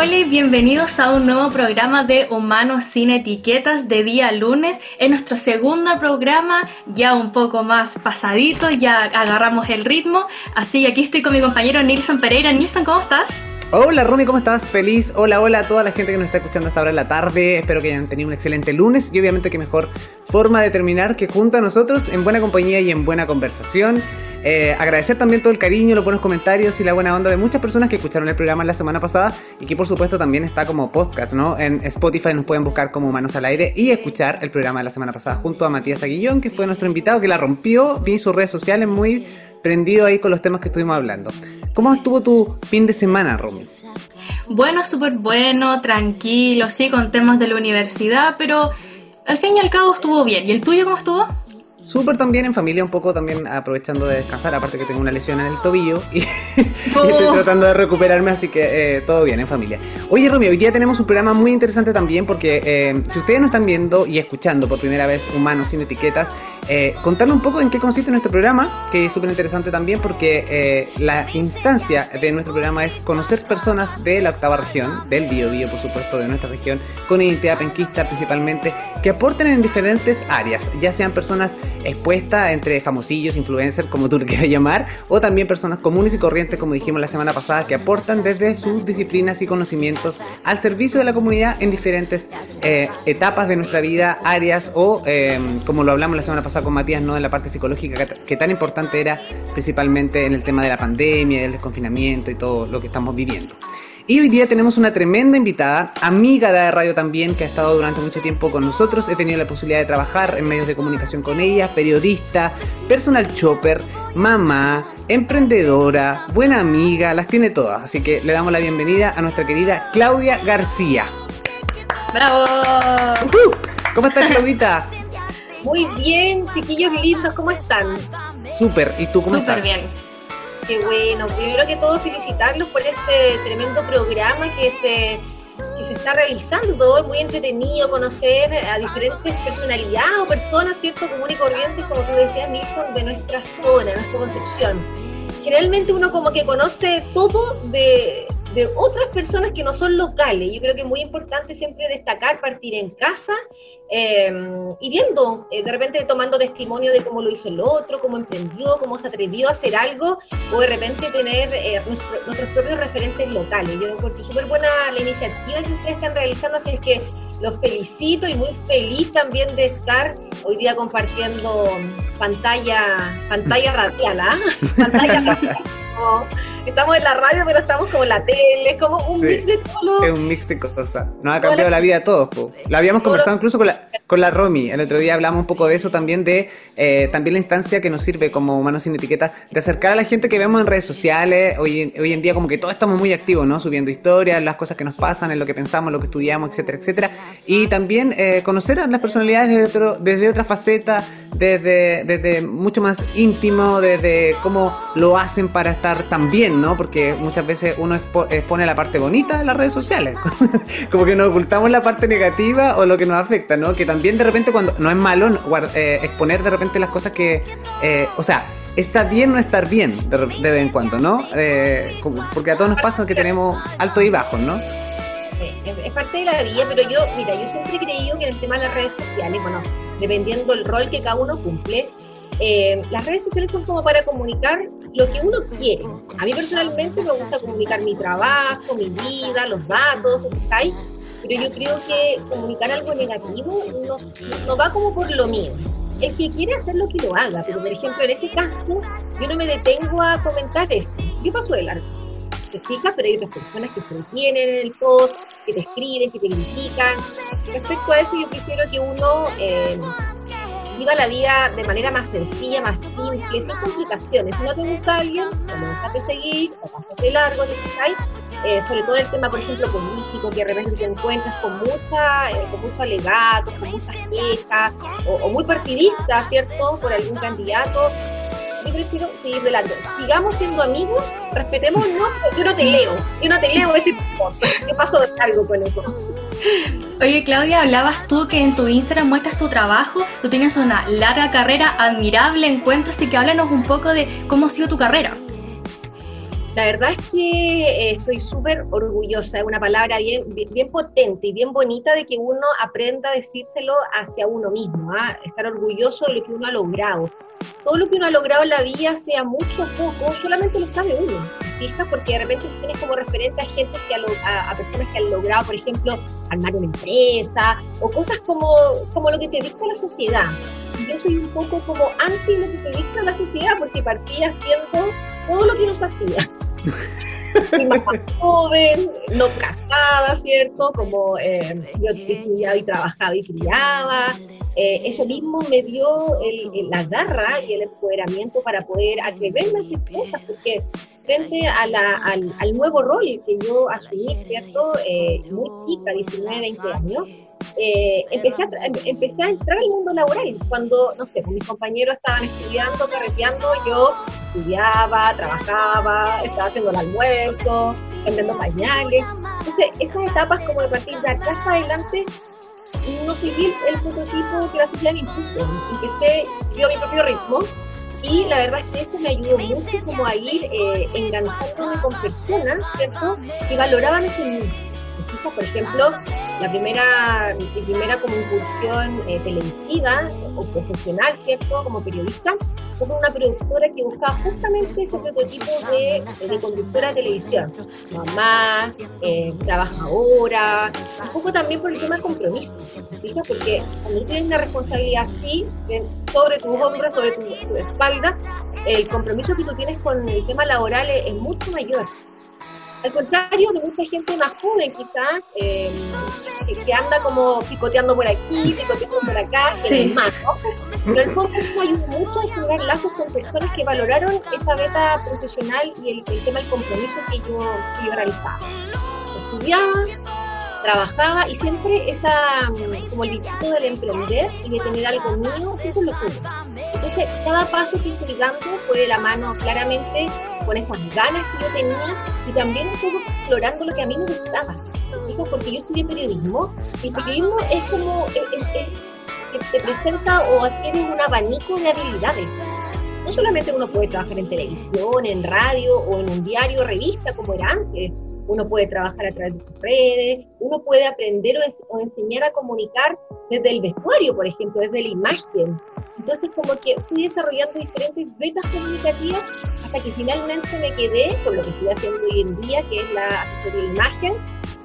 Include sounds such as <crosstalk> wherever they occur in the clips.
hola y bienvenidos a un nuevo programa de Humanos sin Etiquetas de día lunes. En nuestro segundo programa, ya un poco más pasadito, ya agarramos el ritmo. Así que aquí estoy con mi compañero Nilson Pereira. Nilson, ¿cómo estás? Hola Romy, ¿cómo estás? Feliz. Hola, hola a toda la gente que nos está escuchando hasta ahora en la tarde. Espero que hayan tenido un excelente lunes y obviamente que mejor forma de terminar que junto a nosotros en buena compañía y en buena conversación. Eh, agradecer también todo el cariño, los buenos comentarios y la buena onda de muchas personas que escucharon el programa la semana pasada y que por supuesto también está como podcast, ¿no? En Spotify nos pueden buscar como Manos al Aire y escuchar el programa de la semana pasada junto a Matías Aguillón, que fue nuestro invitado, que la rompió, vi sus redes sociales muy prendido ahí con los temas que estuvimos hablando. ¿Cómo estuvo tu fin de semana, Romy? Bueno, súper bueno, tranquilo, sí, con temas de la universidad, pero al fin y al cabo estuvo bien. ¿Y el tuyo cómo estuvo? Súper también en familia, un poco también aprovechando de descansar, aparte que tengo una lesión en el tobillo y, <laughs> estoy oh. tratando de recuperarme, así que eh, todo bien en familia. Oye, Romeo, hoy día tenemos un programa muy interesante también porque eh, si ustedes no están viendo y escuchando por primera vez Humanos sin Etiquetas, eh, un poco en qué consiste nuestro programa, que es súper interesante también porque eh, la instancia de nuestro programa es conocer personas de la octava región, del Bio Bio, por supuesto, de nuestra región, con identidad penquista principalmente, que aporten en diferentes áreas, ya sean personas expuestas entre famosillos, influencers, como tú le quieras llamar, o también personas comunes y corrientes, como dijimos la semana pasada, que aportan desde sus disciplinas y conocimientos al servicio de la comunidad en diferentes eh, etapas de nuestra vida, áreas o, como lo hablamos la semana pasada, con Matías, ¿no? En la parte psicológica que, tan importante era principalmente en el tema de la pandemia, del desconfinamiento y todo lo que estamos viviendo. Y hoy día tenemos una tremenda invitada, amiga de radio también, que ha estado durante mucho tiempo con nosotros. He tenido la posibilidad de trabajar en medios de comunicación con ella, periodista, personal chopper, mamá, emprendedora, buena amiga, las tiene todas. Así que le damos la bienvenida a nuestra querida Claudia García. ¡Bravo! ¿Cómo estás, Claudita? <laughs> Muy bien, chiquillos lindos, ¿cómo están? Súper, ¿y tú cómo estás? Súper bien. Qué bueno, primero que todo felicitarlos por este tremendo programa que se, que se está realizando, es muy entretenido conocer a diferentes personalidades o personas, ¿cierto? Común y corrientes, como tú decías, Nilsson, de nuestra zona, nuestra concepción. Generalmente uno como que conoce todo de, otras personas que no son locales. Yo creo que es muy importante siempre destacar, partir en casa eh, y viendo, eh, de repente tomando testimonio de cómo lo hizo el otro, cómo emprendió, cómo se atrevió a hacer algo, o de repente tener eh, nuestros propios referentes locales. Yo encuentro súper buena la iniciativa que ustedes están realizando, así que los felicito y muy feliz también de estar hoy día compartiendo pantalla, pantalla radial, ¿ah? <laughs> pantalla radial. <laughs> estamos en la radio, pero estamos como en la tele, es como un mix de todo. Es un mix de cosas. Nos ha cambiado la vida a todos. Po. Lo habíamos conversado incluso con la, con la Romy. El otro día hablamos un poco de eso también, de eh, también la instancia que nos sirve como humanos sin etiqueta, de acercar a la gente que vemos en redes sociales. Hoy, en día como que todos estamos muy activos, ¿no? Subiendo historias, las cosas que nos pasan, en lo que pensamos, lo que estudiamos, etcétera, etcétera. Y también eh, conocer a las personalidades desde, otro, desde otra faceta, desde, desde mucho más íntimo, desde cómo lo hacen para estar tan bien, ¿no? Porque muchas veces uno expone la parte bonita de las redes sociales, <laughs> como que nos ocultamos la parte negativa o lo que nos afecta, ¿no? Que de repente cuando no es malo eh, exponer de repente las cosas que, eh, o sea, está bien no estar bien de, vez en cuando, ¿no? Eh, porque a todos nos pasa que tenemos alto y bajos, ¿no? es parte de la vida, pero yo, mira, yo siempre he creído que en el tema de las redes sociales, bueno, dependiendo del rol que cada uno cumple, eh, las redes sociales son como para comunicar lo que uno quiere. A mí personalmente me gusta comunicar mi trabajo, mi vida, los datos, ¿sabes? Pero yo creo que comunicar algo negativo no, no va como por lo mío. El que quiere hacer lo que lo haga, pero por ejemplo en este caso yo no me detengo a comentar eso. ¿Qué pasó de largo? Te fijas, pero hay otras personas que se detienen en el post, que te escriben, que te critican. Respecto a eso yo prefiero que uno eh, viva la vida de manera más sencilla, más simple, sin complicaciones. Si no te gusta alguien, no me seguir, o de largo, eh, sobre todo el tema, por ejemplo, político, que de repente te encuentras con mucha, eh, con mucho alegato, con muchas quejas, o, muy partidista, ¿cierto?, por algún candidato. Yo prefiero seguir delante. Sigamos siendo amigos, respetémonos, yo no te leo, yo no te leo ese ¿Qué pasó de algo con eso? Oye Claudia, hablabas tú que en tu Instagram muestras tu trabajo, tú tienes una larga carrera admirable en cuentas, así que háblanos un poco de cómo ha sido tu carrera. La verdad es que eh, estoy súper orgullosa, es una palabra bien, bien, potente y bien bonita de que uno aprenda a decírselo hacia uno mismo, ¿ah? estar orgulloso de lo que uno ha logrado. Todo lo que uno ha logrado en la vida, sea mucho o poco, solamente lo sabe uno, fijas, porque de repente tienes como referente a gente que a, a, personas que han logrado, por ejemplo, armar una empresa o cosas como, como lo que te dicta la sociedad. Yo soy un poco como anti lo que te dicta la sociedad porque partí haciendo todo lo que nos hacía. Mi mamá joven, no casada, ¿cierto? Como eh, yo estudiaba y trabajaba y criaba. Eh, eso mismo me dio la garra y el empoderamiento para poder atreverme a hacer cosas, porque frente a la, al, al, nuevo rol que yo asumí, ¿cierto? Eh, muy chica, 19, 20 años, eh, empecé, a, empecé a entrar al mundo laboral. Cuando, no sé, mis compañeros estaban estudiando, carreteando, yo estudiaba, trabajaba, estaba haciendo el almuerzo, vendiendo pañales. Entonces, esas etapas como de partir de atrás adelante, no seguí el prototipo que la sociedad me impuso. Empecé, yo mi propio ritmo, y la verdad es que eso me ayudó mucho como a ir eh, enganchándome con personas. Que valoraban ese mundo por ejemplo, la primera, mi primera como incursión eh, televisiva o profesional, ¿cierto? Como periodista, fue una productora que buscaba justamente ese prototipo de, de conductora de televisión. Mamá, eh, trabajadora, un poco también por el tema de compromiso. Porque cuando tienes una responsabilidad así, sobre tus hombros, sobre tu, espalda, el compromiso que tú tienes con el tema laboral es mucho mayor. Al contrario de mucha gente más joven quizás, eh, que, anda como picoteando por aquí, picoteando por acá, sí. más, Pero el fondo eso ayuda mucho a generar lazos con personas que valoraron esa beta profesional y el, tema del compromiso que yo, que yo realizaba. Estudiaba, trabajaba y siempre esa como el bichito del emprender y de tener algo mío, eso lo tuve. Entonces, cada paso que estoy dando fue de la mano claramente con esas ganas que yo tenía y también un explorando lo que a mí me gustaba. Porque yo estudié periodismo y periodismo es como que te presenta o adquiere un abanico de habilidades. No solamente uno puede trabajar en televisión, en radio o en un diario, revista como era antes, uno puede trabajar a través de sus redes, uno puede aprender o, enseñar a comunicar desde el vestuario, por ejemplo, desde la imagen. Entonces, como que fui desarrollando diferentes vetas comunicativas hasta que finalmente me quedé con lo que estoy haciendo hoy en día, que es la asesoría de imagen,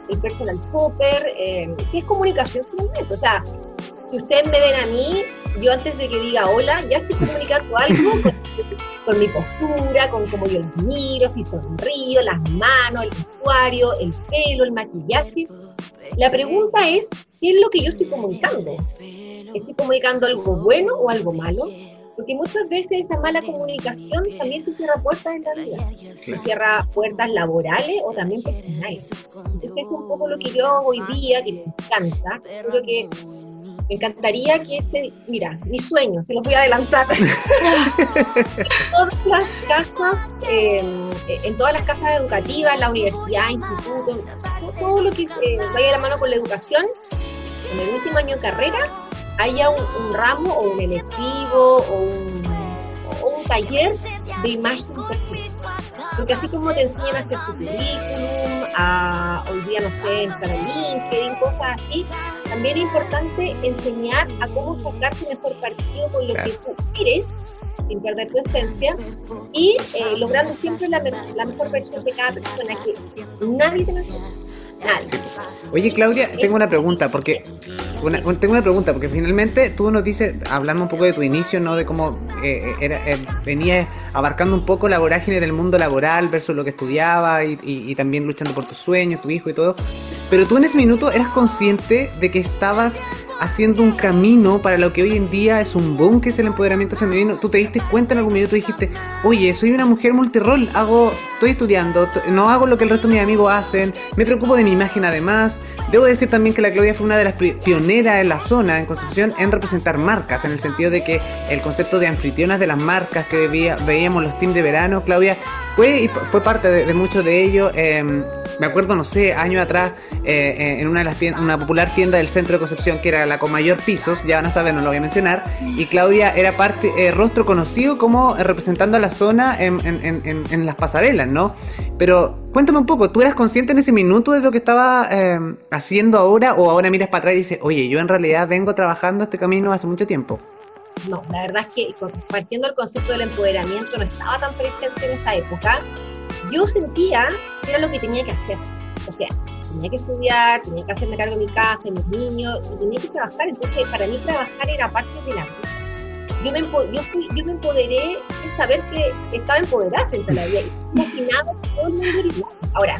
el personal shopper, eh, que es comunicación finalmente. O sea, si ustedes me ven a mí, yo antes de que diga hola, ya estoy comunicando <laughs> algo con, mi postura, con cómo yo los miro, si sonrío, las manos, el vestuario, el pelo, el maquillaje. La pregunta es, ¿qué es lo que yo estoy comunicando? ¿Estoy comunicando algo bueno o algo malo? Porque muchas veces esa mala comunicación también te cierra puertas en la vida. Te cierra puertas laborales o también personales. Entonces, es un poco lo que yo hago hoy día, que me encanta. Creo que me encantaría que ese, mira, mi sueño, se los voy a adelantar. <laughs> todas las casas, em, en todas las casas educativas, la universidad, instituto, todo, lo que vaya de la mano con la educación, en el último año de carrera, haya un, ramo o un electivo o un, o un taller de imagen perfil. Porque así como te enseñan a hacer tu currículum, a hoy día, no sé, entrar a LinkedIn, cosas así, también es importante enseñar a cómo sacarte mejor partido con lo que tú quieres sin perder tu esencia y eh, logrando siempre la, la, mejor versión de cada persona que nadie te lo Oye, Claudia, tengo una pregunta, porque tengo una pregunta, porque finalmente tú nos dices, hablando un poco de tu inicio, ¿no? De cómo eh, eh, era, venías abarcando un poco la vorágine del mundo laboral versus lo que estudiaba y, y, también luchando por tus sueños, tu hijo y todo. Pero tú en ese minuto eras consciente de que estabas haciendo un camino para lo que hoy en día es un boom, que es el empoderamiento femenino. Tú te diste cuenta en algún minuto y dijiste, oye, soy una mujer multirol, hago, estoy estudiando, no hago lo que el resto de mis amigos hacen, me preocupo de mi imagen además. Debo decir también que la Claudia fue una de las pioneras en la zona, en Concepción, en representar marcas, en el sentido de que el concepto de anfitrionas de las marcas que veíamos los teams de verano, Claudia, fue, fue parte de, mucho de ello. Em, me acuerdo, no sé, años atrás, eh, eh, en una de las tiendas, una popular tienda del centro de Concepción, que era la con mayor pisos, ya van a saber, no lo voy a mencionar, y Claudia era parte, eh, rostro conocido como representando a la zona en, en, las pasarelas, ¿no? Pero cuéntame un poco, ¿tú eras consciente en ese minuto de lo que estaba em, haciendo ahora o ahora miras para atrás y dices, oye, yo en realidad vengo trabajando este camino hace mucho tiempo? No, la verdad es que partiendo del concepto del empoderamiento no estaba tan presente en esa época. Yo sentía que era lo que tenía que hacer. O sea, tenía que estudiar, tenía que hacerme cargo de mi casa, de mis niños, y tenía que trabajar. Entonces, para mí trabajar era parte de la vida. Yo me, yo, fui, yo me empoderé de saber que estaba empoderada frente a la vida. Y imaginaba todo el mundo igual. Ahora,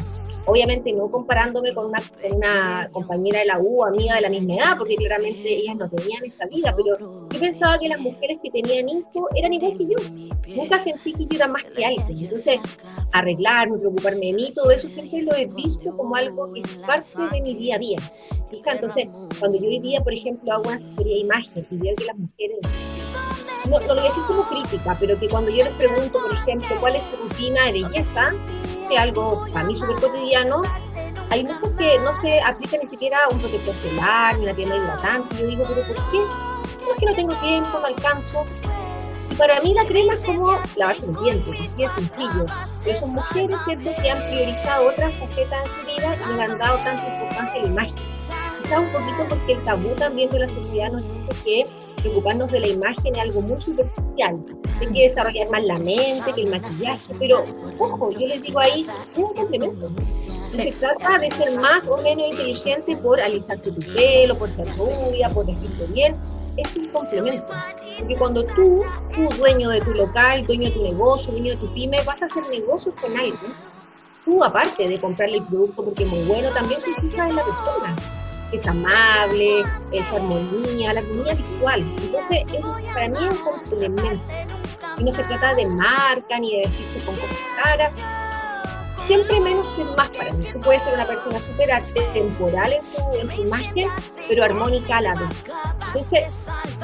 Obviamente no comparándome con una, compañera de la U, amiga de la misma edad, porque claramente ellas no tenían esa vida, pero yo pensaba que las mujeres que tenían hijos eran igual que yo. Nunca sentí que yo era más que alguien. Entonces, arreglarme, preocuparme de mí, todo eso siempre lo he visto como algo que es parte de mi día a día. Entonces, cuando yo hoy día, por ejemplo, hago una asesoría de imagen y veo que las mujeres no, no, lo voy a decir como crítica, pero que cuando yo les pregunto, por ejemplo, cuál es tu rutina de belleza, algo para mí súper cotidiano, hay muchos que no se aplica ni siquiera un protector solar, ni una tienda hidratante. Yo digo, pero ¿por qué? Es que no tengo tiempo, no alcanzo. Y para mí la crema es como lavarse los dientes, así de sencillo. Pero son mujeres, ¿cierto?, que han priorizado otras facetas en su vida y no han dado tanta importancia a la imagen. Quizás un poquito porque el tabú también de la sociedad nos dice que preocuparnos de la imagen es algo muy superficial. Hay que desarrollar más la mente, que el maquillaje, pero ojo, yo les digo ahí, es un complemento. Se trata de ser más o menos inteligente por alisarte tu pelo, por ser rubia, por vestirte bien. Es un complemento. Porque cuando tú, tú, dueño de tu local, dueño de tu negocio, dueño de tu pyme, vas a hacer negocios con alguien, tú aparte de comprarle el producto porque es muy bueno, también te fijas en la persona es amable, es armonía, la armonía visual. Entonces, para mí es un complemento. Y no se trata de marca ni de vestirse con cosas caras. Siempre menos es más para mí. Tú puedes ser una persona súper temporal en tu, en tu imagen, pero armónica a la vez. Entonces,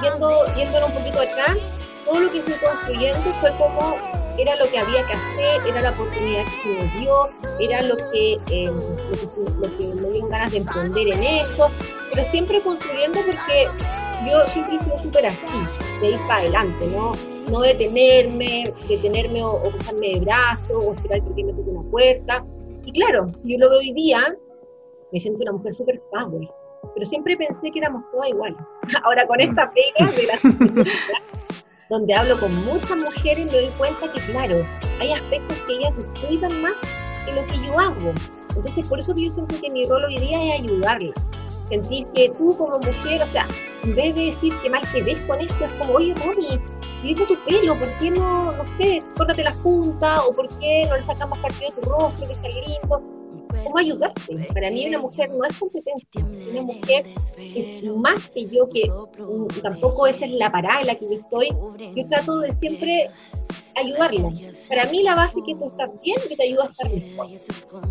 yendo, yéndolo un poquito atrás, todo lo que fui construyendo fue como era lo que había que hacer, era la oportunidad que se me dio, era lo que, eh, lo, que, me dieron ganas de emprender en esto, pero siempre construyendo porque yo siempre he sido súper así, de ir para adelante, ¿no? No detenerme, detenerme o, o cruzarme de brazo o esperar que me toque una puerta. Y claro, yo lo veo hoy día, me siento una mujer súper power, pero siempre pensé que éramos todas iguales. <laughs> Ahora con esta pega de la <laughs> donde hablo con muchas mujeres, me doy cuenta que, claro, hay aspectos que ellas disfrutan más que lo que yo hago. Entonces, por eso yo siento que mi rol hoy día es ayudarles. Sentir que tú como mujer, o sea, en vez de decir que mal te ves con esto, es como, oye, Romy, viendo tu pelo, ¿por qué no, no sé, córtate la punta? ¿O por qué no le sacamos partido a tu rostro, que está lindo? Cómo ayudarte. Para mí una mujer no es competencia, una mujer es más que yo, que tampoco esa es la parada en la que yo estoy. Yo trato de siempre ayudarla. Para mí la base es que tú estás bien, que te ayuda a estar mejor.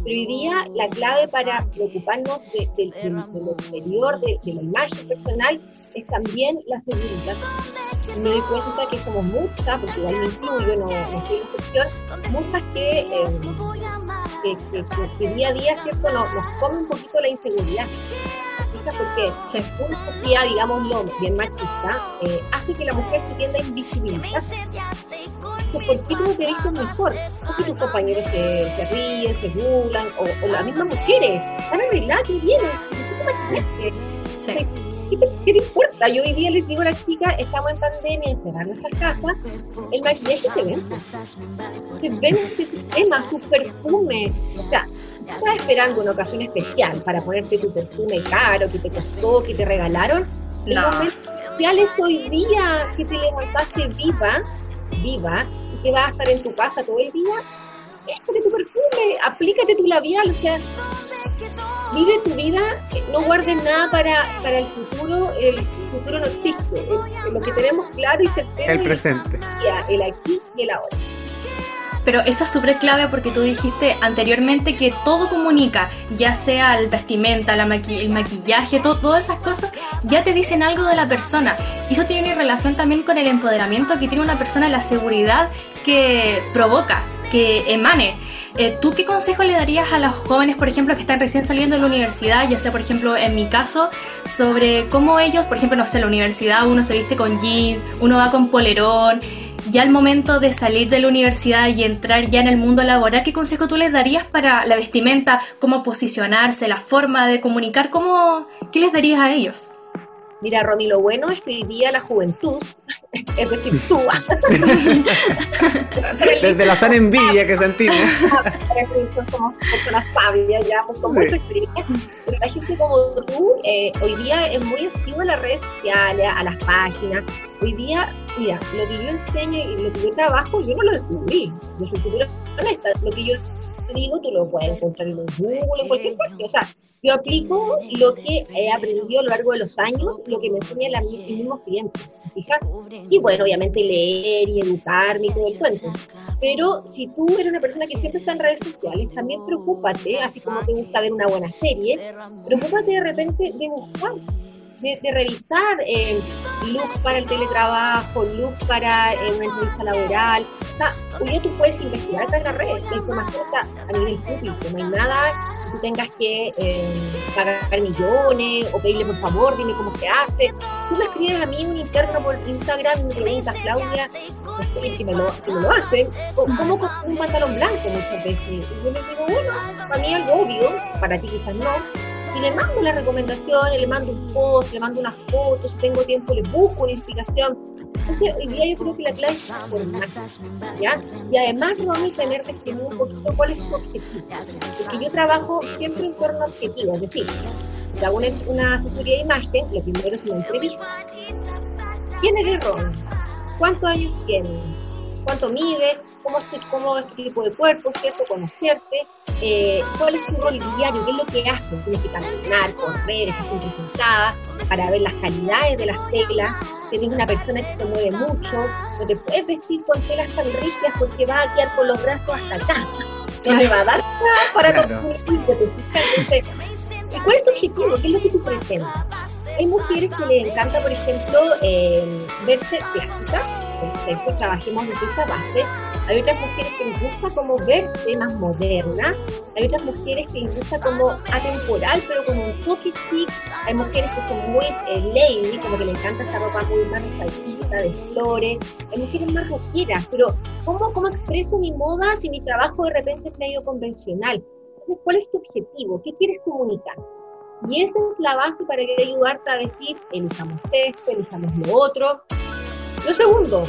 Pero hoy día la clave para preocuparnos de, de, lo exterior, de, la imagen personal, es también la seguridad. Me doy cuenta que somos muchas, porque igual me incluyo, no, no soy excepción, muchas que eh, que, que, día a día, ¿cierto?, nos, nos come un poquito la inseguridad. Porque una sociedad, digámoslo, bien machista, eh, hace que la mujer se tienda a invisibilizar. ¿Por qué tú no te vistes mejor? Porque tus compañeros se, se ríen, se burlan, o, o las mismas mujeres, están arregladas, que vienes, sí. ¿Qué te, importa? Yo hoy día les digo a las chicas, estamos en pandemia, encerrar nuestras casas, el maquillaje se vende. Se vende ese sistema, tu perfume. O sea, estás esperando una ocasión especial para ponerte tu perfume caro, que te costó, que te regalaron. El momento especial es hoy día que te levantaste viva, viva, y que vas a estar en tu casa todo el día. Échate tu perfume, aplícate tu labial, o sea, vive tu vida, no guardes nada para, para el futuro, el futuro no existe. lo que tenemos claro y certero el presente. El aquí y el ahora. Pero eso es súper clave porque tú dijiste anteriormente que todo comunica, ya sea el vestimenta, la el maquillaje, todas esas cosas ya te dicen algo de la persona. Y eso tiene relación también con el empoderamiento que tiene una persona, la seguridad que provoca que emane. Eh, ¿Tú qué consejo le darías a los jóvenes, por ejemplo, que están recién saliendo de la universidad, ya sea, por ejemplo, en mi caso, sobre cómo ellos, por ejemplo, no sé, la universidad uno se viste con jeans, uno va con polerón, ya al momento de salir de la universidad y entrar ya en el mundo laboral, ¿qué consejo tú les darías para la vestimenta, cómo posicionarse, la forma de comunicar, cómo, qué les darías a ellos? Mira, Romy, lo bueno es que hoy día la juventud, es decir, tú, <laughs> desde la sana envidia que sentimos. somos personas sabias, ya, pues, con mucha experiencia, pero la gente como tú, eh, hoy día es muy activo a las redes sociales, a las páginas. Hoy día, mira, lo que yo enseño y lo que yo trabajo, yo no lo descubrí. Yo soy súper honesta. Lo que yo digo, tú lo puedes encontrar en Google, en cualquier parte. O sea, yo aplico lo que he aprendido a lo largo de los años, lo que me enseñan mis mismos clientes, ¿fijas? Y bueno, obviamente leer y educarme y todo el cuento. Pero si tú eres una persona que siempre está en redes sociales, también preocúpate, así como te gusta ver una buena serie, preocúpate de repente de buscar de, revisar eh, looks para el teletrabajo, looks para eh, una entrevista laboral. O sea, hoy tú puedes investigar en la red, la información está a nivel público, no hay nada que tú tengas que eh, pagar millones o pedirle por favor, dime cómo se hace. Tú me escribes a mí un interno por Instagram me preguntas, Claudia, no sé si me lo, si me lo hacen, ¿cómo un pantalón blanco muchas veces? Y yo le digo, bueno, para mí algo obvio, para ti quizás no, y le mando la recomendación, le mando un post, le mando unas fotos, si tengo tiempo le busco una explicación. Entonces, hoy día yo creo que la clave es formar, ¿ya? Y además, Romy, tener definido un poquito cuál es tu objetivo. Porque yo trabajo siempre en torno a objetivos, es decir, si hago una, una asesoría de imagen, lo primero es una entrevista. ¿Quién eres, Romy? ¿Cuántos años tienes? ¿Cuánto mide? ¿Cómo es, cómo es tu tipo de cuerpo? ¿Cierto? Conocerte eh, cuál es tu rol diario, qué es lo que haces. Tienes que caminar, correr, estar sentada, para ver las calidades de las teclas. Tienes una persona que se mueve mucho, no te puedes vestir con telas tan rígidas porque va a quedar con los brazos hasta acá. No te va a dar para claro. ¿Y cuál es tu objetivo? ¿Qué es lo que tú pretendes? Hay mujeres que les encanta, por ejemplo, eh, verse plásticas, perfecto, trabajemos en esta base, hay otras mujeres que les gusta como verse más modernas, hay otras mujeres que les gusta como atemporal, pero como un toque chic, hay mujeres que son muy eh, lady, como que les encanta esta ropa muy más resaltista, de flores, hay mujeres más rockeras, pero ¿cómo, ¿cómo expreso mi moda si mi trabajo de repente es medio convencional? Entonces, ¿cuál es tu objetivo? ¿Qué quieres comunicar? Y esa es la base para que ayudarte a decir, elijamos esto, elijamos lo otro. Lo segundo,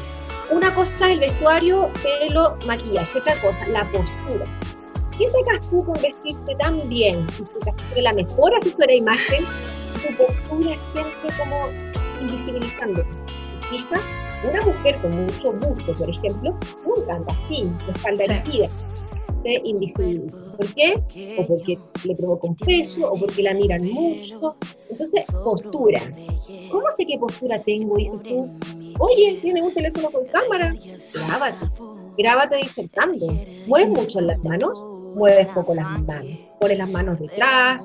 una cosa es el vestuario, pelo, maquillaje, otra cosa, la postura. ¿Qué sacas tú con vestirte tan bien? Si la mejor asesora de imagen, tu postura siempre como invisibilizando. Una mujer con mucho busto, por ejemplo, nunca anda así, espalda sí. Invisible. ¿Por qué? O porque le provoca un peso, o porque la miran mucho. Entonces, postura. ¿Cómo sé qué postura tengo? Dices tú, Oye, tienes un teléfono con cámara, grábate. Grábate disertando. Mueves mucho las manos, mueves poco las manos. Pones las manos detrás.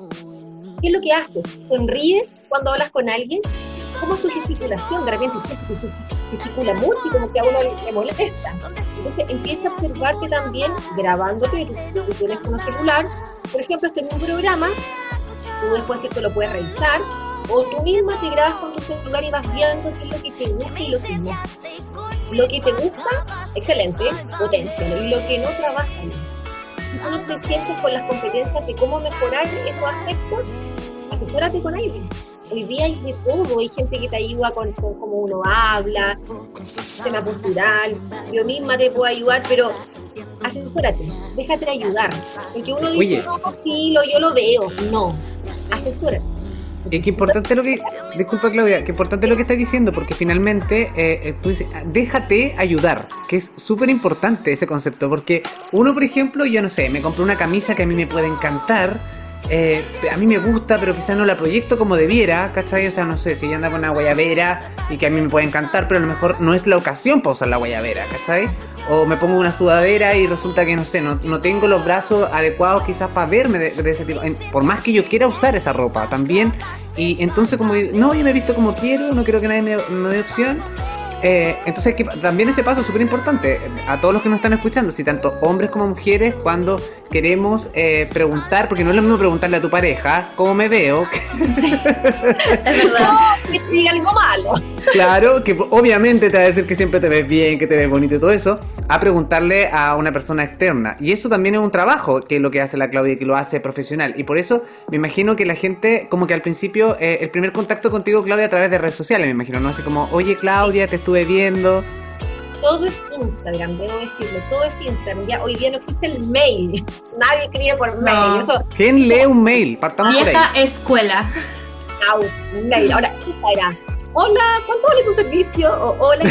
¿Qué es lo que haces? ¿Sonríes cuando hablas con alguien? ¿Cómo es tu gesticulación? De repente gesticula mucho y como que a uno le molesta. Entonces empieza a observarte también grabándote tu, tu teléfono celular. Por ejemplo, este es un programa, tú después esto lo puedes revisar o tú misma te grabas con tu celular y vas viendo qué es lo que te gusta y lo que no. Lo que te gusta, excelente, potencia. Y lo que no, trabaja. Si tú no te sientes con las competencias de cómo mejorar esos aspectos, asesórate con alguien. Hoy día hay de todo, hay gente que te ayuda con, cómo uno habla, sistema postural, yo misma te puedo ayudar, pero asesórate, déjate ayudar. Porque uno dice, no, lo, yo lo veo. No, asesórate es que importante lo que. Disculpa, Claudia, que importante lo que estás diciendo, porque finalmente eh, eh, tú dices, déjate ayudar, que es súper importante ese concepto, porque uno, por ejemplo, yo no sé, me compré una camisa que a mí me puede encantar. Eh, a mí me gusta, pero quizás no la proyecto como debiera, ¿cachai? O sea, no sé, si ella anda con una guayabera y que a mí me puede encantar, pero a lo mejor no es la ocasión para usar la guayabera, ¿cachai? o me pongo una sudadera y resulta que no sé, no, no tengo los brazos adecuados quizás para verme de, ese tipo, por más que yo quiera usar esa ropa también, y entonces como, no, yo me he visto como quiero, no quiero que nadie me, dé opción, Eh, entonces, que, también ese paso es súper importante a todos los que nos están escuchando, si tanto hombres como mujeres, cuando queremos eh, preguntar, porque no es lo mismo preguntarle a tu pareja cómo me veo. <laughs> Sí. es verdad. Algo malo. Claro, que obviamente te va a decir que siempre te ves bien, que te ves bonito y todo eso, a preguntarle a una persona externa. Y eso también es un trabajo, que es lo que hace la Claudia, que lo hace profesional. Y por eso me imagino que la gente, como que al principio, eh, el primer contacto contigo, Claudia, a través de redes sociales, me imagino, ¿no? Así como, oye Claudia, te estuve viendo todo es Instagram, debo decirlo, todo es Instagram. Ya hoy día no existe el mail, <laughs> nadie escribe por mail. ¿Quién lee un mail? Partamos Vieja escuela. un mail. Ahora, Instagram. Hola, ¿cuánto vale tu servicio? O, hola,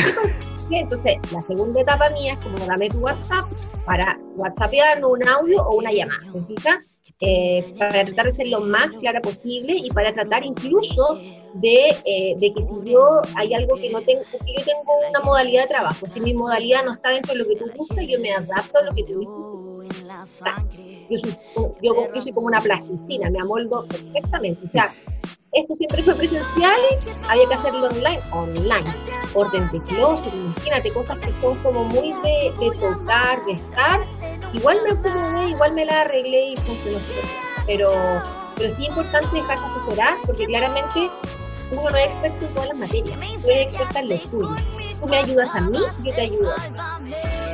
¿qué <laughs> Entonces, la segunda etapa mía es como dame tu WhatsApp para WhatsAppear un audio o una llamada. ¿Te fijas? Eh, para tratar de ser lo más clara posible y para tratar incluso de, eh, de, que si yo hay algo que no tengo, porque yo tengo una modalidad de trabajo, si mi modalidad no está dentro de lo que tú buscas, yo me adapto a lo que tú buscas. Yo soy, yo, yo soy como una plasticina, me amoldo perfectamente. O sea, esto siempre fue presencial, había que hacerlo online, online. Orden de closet, imagínate, cosas que son como muy de, de tocar, de estar. Igual me acomodé, igual me la arreglé y funcionó. Pero, pero sí es importante dejarse asesorar, porque claramente uno no es experto en todas las materias, tú eres experta en lo tuyo. Tú me ayudas a mí, yo te ayudo a ti.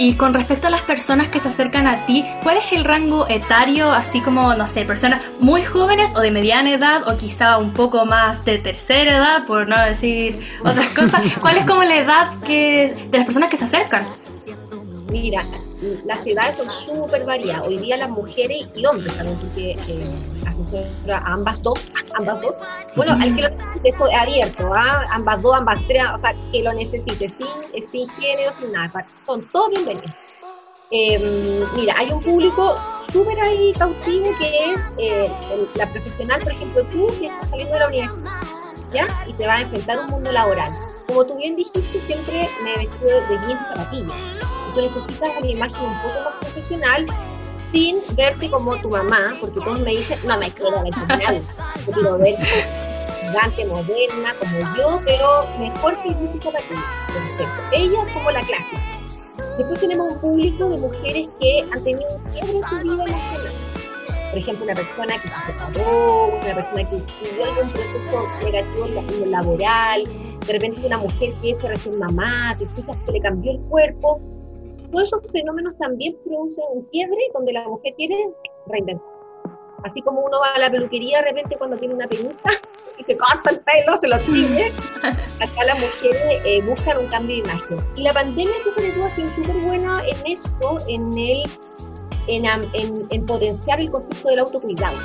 Y con respecto a las personas que se acercan a ti, ¿cuál es el rango etario, así como, no sé, personas muy jóvenes o de mediana edad o quizá un poco más de tercera edad, por no decir otras cosas? ¿Cuál es como la edad que, de las personas que se acercan? Mira, las edades son súper variadas. Hoy día las mujeres y hombres también, porque eh, asesora a ambas dos, ambas dos. Bueno, al que lo necesite abierto, ¿ah? ambas dos, ambas tres, o sea, que lo necesite, sin, sin género, sin nada. Son todos bienvenidos. Em, mira, hay un público súper ahí cautivo que es eh, la profesional, por ejemplo, tú que estás saliendo de la universidad, ¿ya? Y te vas a enfrentar un mundo laboral. Como tú bien dijiste, siempre me he vestido de bien zapatilla tú necesitas una imagen un poco más profesional sin verte como tu mamá, porque todos me dicen, no me quiero ver profesional, yo quiero gigante, moderna, como yo, pero mejor que música para ti. Ella como la clásica. Después tenemos un público de mujeres que han tenido un quiebre en su vida emocional. Por ejemplo, una persona que se separó, una persona que vivió algún proceso negativo en laboral, de repente una mujer que es recién mamá, escuchas que le cambió el cuerpo, todos esos fenómenos también producen un quiebre donde la mujer quiere reinventar. Así como uno va a la peluquería de repente cuando tiene una peñita <laughs> y se corta el pelo, se lo tiñe, <laughs> acá las mujeres eh, buscan un cambio de imagen. Y la pandemia, sobre todo, ha sido súper buena en esto, en, el, en, en, potenciar el concepto del autocuidado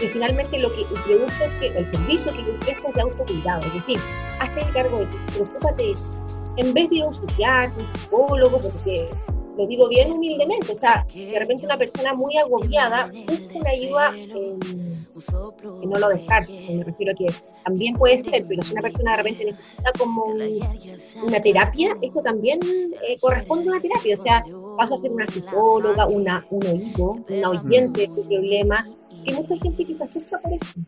que finalmente lo que produce es que el servicio que yo es de autocuidado, es decir, hazte cargo de ti, preocúpate en vez de ir a un psiquiatra, un psicólogo, porque lo digo bien humildemente, o sea, de repente una persona muy agobiada busca una ayuda eh, que no lo descarte, me refiero a que también puede ser, pero si una persona de repente necesita como una terapia, esto también eh, corresponde a una terapia, o sea, paso a ser una psicóloga, una, un oído, una oyente de tu problema, hay mucha gente que se acerca por eso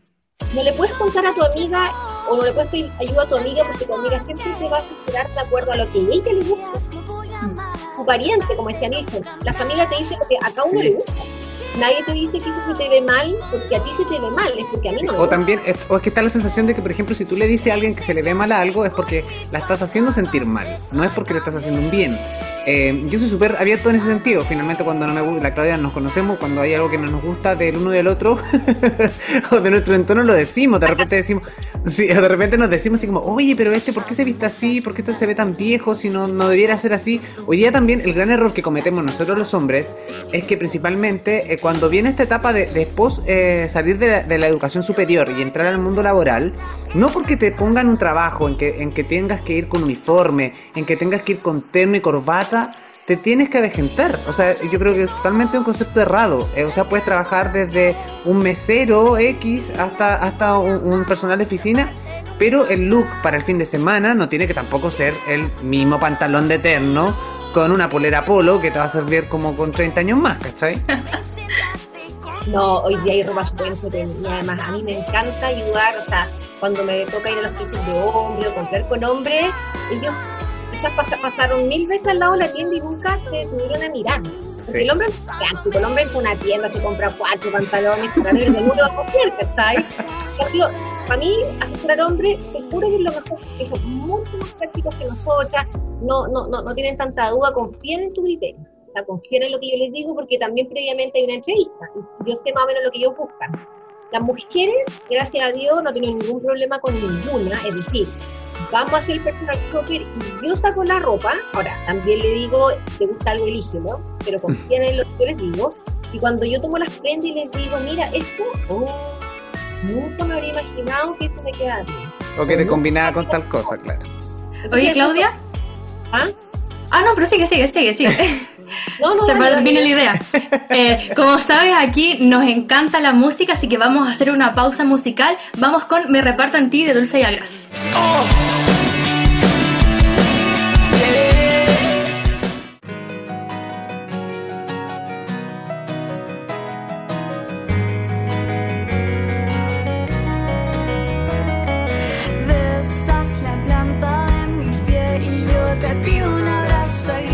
no le puedes contar a tu amiga o no le puedes pedir ayuda a tu amiga porque tu amiga siempre te va a asesorar de acuerdo a lo que a ella le gusta. Tu pariente, como decía Nilsson, la familia te dice que a cada uno le gusta. Nadie te dice que eso se te ve mal porque a ti se te ve mal, es porque a mí no. o también, es, o es que está la sensación de que, por ejemplo, si tú le dices a alguien que se le ve mal a algo, es porque la estás haciendo sentir mal, no es porque le estás haciendo un bien. Eh, yo soy súper abierto en ese sentido. Finalmente, cuando no me gusta, la Claudia nos conocemos, cuando hay algo que no nos gusta del uno y del otro, <laughs> o de nuestro entorno, lo decimos. De repente decimos, sí, <laughs> de repente nos decimos así como, oye, pero este, ¿por qué se viste así? ¿Por qué este se ve tan viejo? Si no, no debiera ser así. Hoy día también el gran error que cometemos nosotros los hombres es que principalmente eh, cuando viene esta etapa de después eh, salir de la, de la, educación superior y entrar al mundo laboral, no porque te pongan un trabajo en que, en que tengas que ir con uniforme, en que tengas que ir con terno y corbata, te tienes que avejentar. O sea, yo creo que es totalmente un concepto errado. Eh, o sea, puedes trabajar desde un mesero X hasta, hasta un, personal de oficina, pero el look para el fin de semana no tiene que tampoco ser el mismo pantalón de terno con una polera polo que te va a servir como con 30 años más, ¿cachai? <laughs> No, hoy día hay ropa súper y además a mí me encanta ayudar, o sea, cuando me toca ir a los pisos de hombre o comprar con hombre, ellos quizás pasaron mil veces al lado de la tienda y nunca se tuvieron a mirar. Porque el hombre es práctico, el hombre en una tienda se compra cuatro pantalones para ver el mundo a coger, ¿cachai? para mí, asesorar hombres, te juro que es lo mejor, que son mucho más prácticos que nosotras, no, no, no, no tienen tanta duda, confíen en tu criterio. O sea, confíen en lo que yo les digo porque también previamente hay una entrevista y yo sé más o menos lo que ellos buscan. Las mujeres, gracias a Dios, no tienen ningún problema con ninguna, es decir, vamos a hacer el personal shopper y yo saco la ropa. Ahora, también le digo, si te gusta algo, elígelo, pero confíen en lo que yo les digo. Y cuando yo tomo las prendas y les digo, mira, esto, oh, nunca me habría imaginado que eso me quedara bien. O que te combinaba con tal cosa, claro. Oye, Claudia. ¿Ah? Ah, no, pero sigue, sigue, sigue, sigue. <laughs> No, no, Te viene la idea. Eh, como sabes, aquí nos encanta la música, así que vamos a hacer una pausa musical. Vamos con Me reparto en ti de Dulce y Agras. Oh. necesario que digas nada. Ahora vas a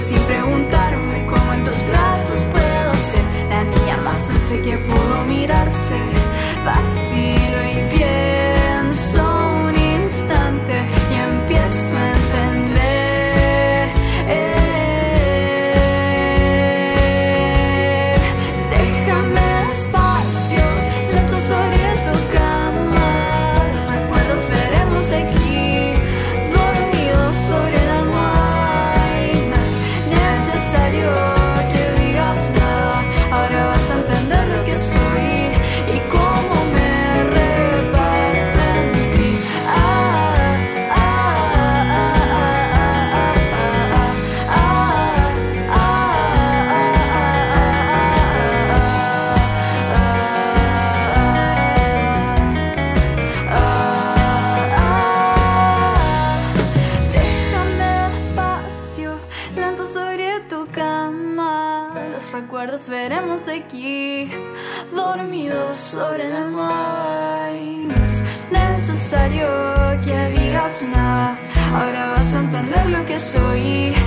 entender lo que soy